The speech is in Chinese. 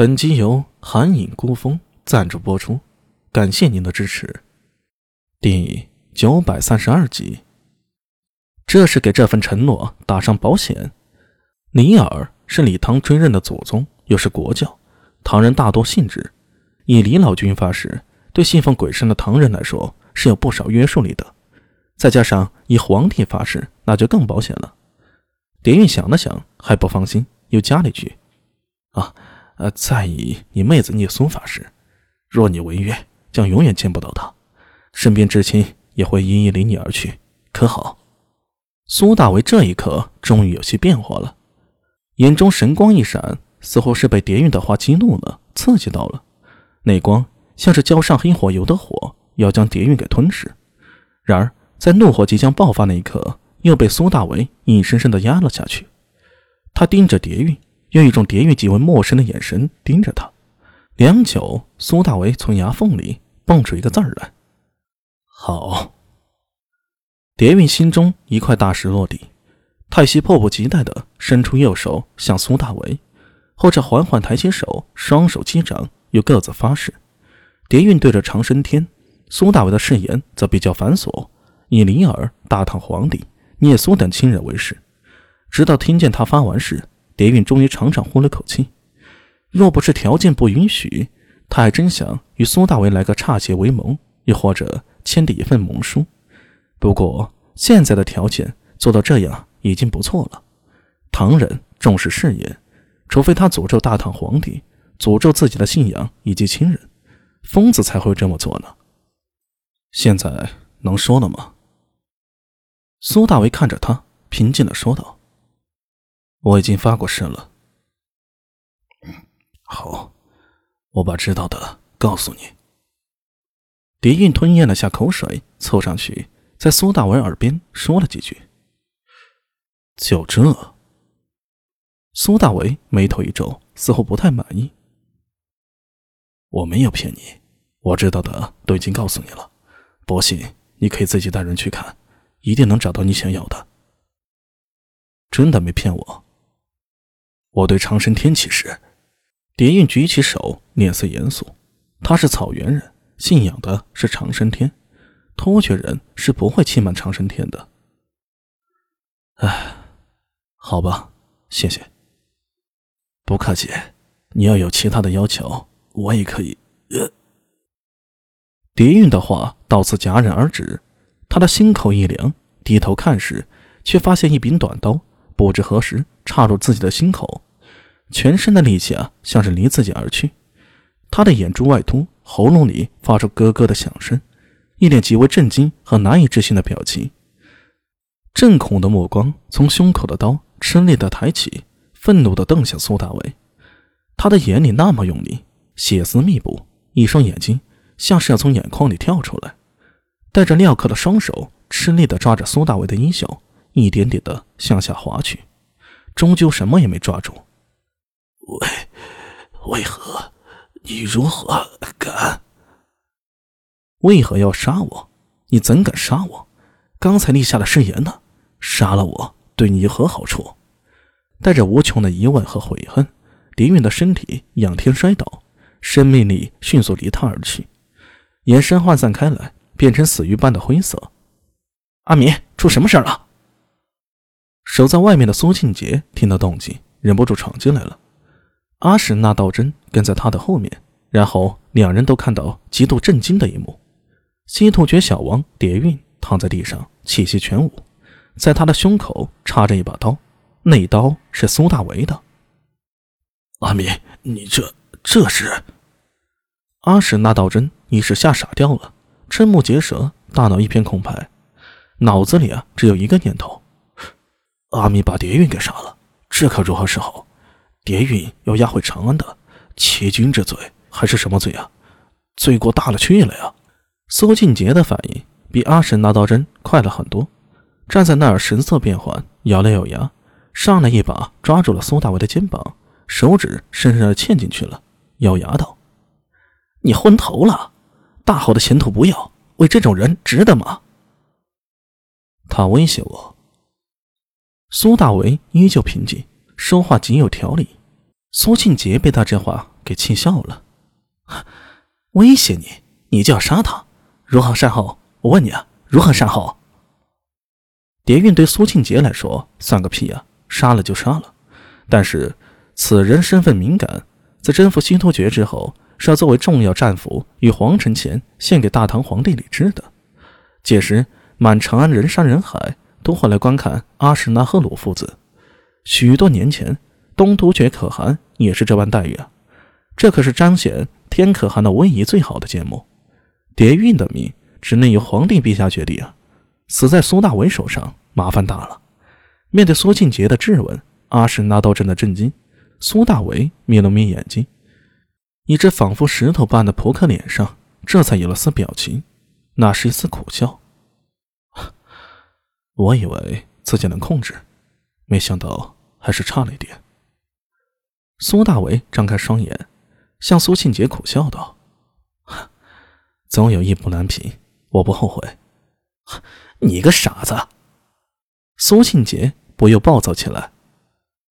本集由寒影孤风赞助播出，感谢您的支持。第九百三十二集，这是给这份承诺打上保险。尼尔是李唐追认的祖宗，又是国教，唐人大多信之。以李老君发誓，对信奉鬼神的唐人来说是有不少约束力的。再加上以皇帝发誓，那就更保险了。典狱想了想，还不放心，又加了一句：“啊。”呃，再以你妹子聂苏法师，若你违约，将永远见不到她，身边至亲也会一一离你而去，可好？苏大为这一刻终于有些变化了，眼中神光一闪，似乎是被蝶韵的话激怒了，刺激到了。那光像是浇上黑火油的火，要将蝶韵给吞噬。然而，在怒火即将爆发那一刻，又被苏大为硬生生的压了下去。他盯着蝶韵。用一种蝶韵极为陌生的眼神盯着他，良久，苏大为从牙缝里蹦出一个字儿来：“好。”蝶韵心中一块大石落地，泰西迫不及待地伸出右手向苏大为，后者缓缓抬起手，双手击掌，又各自发誓。蝶韵对着长生天，苏大为的誓言则比较繁琐，以李尔、大唐皇帝、聂苏等亲人为誓。直到听见他发完誓。蝶韵终于长长呼了口气，若不是条件不允许，他还真想与苏大为来个歃血为盟，又或者签订一份盟书。不过现在的条件做到这样已经不错了。唐人重视誓言，除非他诅咒大唐皇帝，诅咒自己的信仰以及亲人，疯子才会这么做呢。现在能说了吗？苏大为看着他，平静的说道。我已经发过誓了。好，我把知道的告诉你。狄韵吞咽了下口水，凑上去，在苏大为耳边说了几句。就这？苏大为眉头一皱，似乎不太满意。我没有骗你，我知道的都已经告诉你了。不信，你可以自己带人去看，一定能找到你想要的。真的没骗我。我对长生天起誓。蝶韵举起手，脸色严肃。他是草原人，信仰的是长生天。突厥人是不会欺瞒长生天的。唉，好吧，谢谢。不客气。你要有其他的要求，我也可以。呃。蝶韵的话到此戛然而止。他的心口一凉，低头看时，却发现一柄短刀。不知何时插入自己的心口，全身的力气啊，像是离自己而去。他的眼珠外凸，喉咙里发出咯咯的响声，一脸极为震惊和难以置信的表情。震恐的目光从胸口的刀吃力的抬起，愤怒的瞪向苏大伟。他的眼里那么用力，血丝密布，一双眼睛像是要从眼眶里跳出来。带着镣铐的双手吃力的抓着苏大伟的衣袖。一点点的向下滑去，终究什么也没抓住。为为何？你如何敢？为何要杀我？你怎敢杀我？刚才立下的誓言呢？杀了我对你有何好处？带着无穷的疑问和悔恨，林允的身体仰天摔倒，生命力迅速离他而去，眼神涣散开来，变成死鱼般的灰色。阿敏，出什么事了？守在外面的苏庆杰听到动静，忍不住闯进来了。阿史那道真跟在他的后面，然后两人都看到极度震惊的一幕：西突厥小王蝶韵躺在地上，气息全无，在他的胸口插着一把刀，那刀是苏大为的。阿米，你这这是？阿史那道真一时吓傻掉了，瞠目结舌，大脑一片空白，脑子里啊只有一个念头。阿米把蝶韵给杀了，这可如何是好？蝶韵要押回长安的，欺君之罪还是什么罪啊？罪过大了去了呀！苏庆杰的反应比阿神拿刀针快了很多，站在那儿神色变幻，咬了咬牙，上来一把抓住了苏大为的肩膀，手指深深的嵌进去了，咬牙道：“你昏头了？大好的前途不要，为这种人值得吗？”他威胁我。苏大为依旧平静，说话极有条理。苏庆杰被他这话给气笑了。威胁你，你就要杀他？如何善后？我问你啊，如何善后？蝶韵对苏庆杰来说算个屁呀，杀了就杀了。但是此人身份敏感，在征服西突厥之后，是要作为重要战俘与皇城前献给大唐皇帝李治的。届时满长安人山人海，都会来观看阿史那和鲁父子。许多年前，东突厥可汗也是这般待遇啊！这可是彰显天可汗的威仪最好的节目。蝶韵的命只能由皇帝陛下决定啊！死在苏大为手上，麻烦大了。面对苏庆杰的质问，阿史那都真的震惊。苏大为眯了眯眼睛，一只仿佛石头般的扑克脸上，这才有了丝表情，那是一丝苦笑。我以为自己能控制。没想到还是差了一点。苏大为张开双眼，向苏庆杰苦笑道：“ 总有一步难平，我不后悔。”你个傻子！苏庆杰不由暴躁起来。